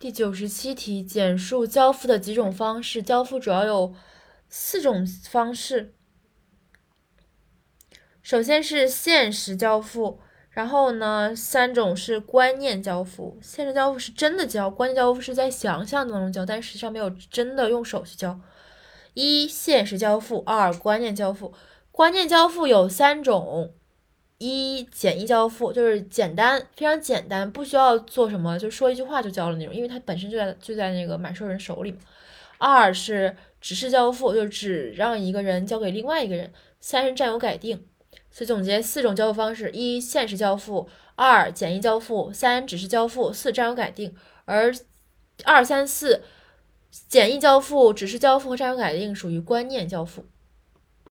第九十七题，简述交付的几种方式。交付主要有四种方式。首先是现实交付，然后呢，三种是观念交付。现实交付是真的交，观念交付是在想象当中交，但实际上没有真的用手去交。一、现实交付；二、观念交付。观念交付有三种。一简易交付就是简单，非常简单，不需要做什么，就说一句话就交了那种，因为它本身就在就在那个买受人手里嘛。二是指示交付，就是只让一个人交给另外一个人。三是占有改定。所以总结四种交付方式：一现实交付，二简易交付，三指示交付，四占有改定。而二三四简易交付、指示交付和占有改定属于观念交付。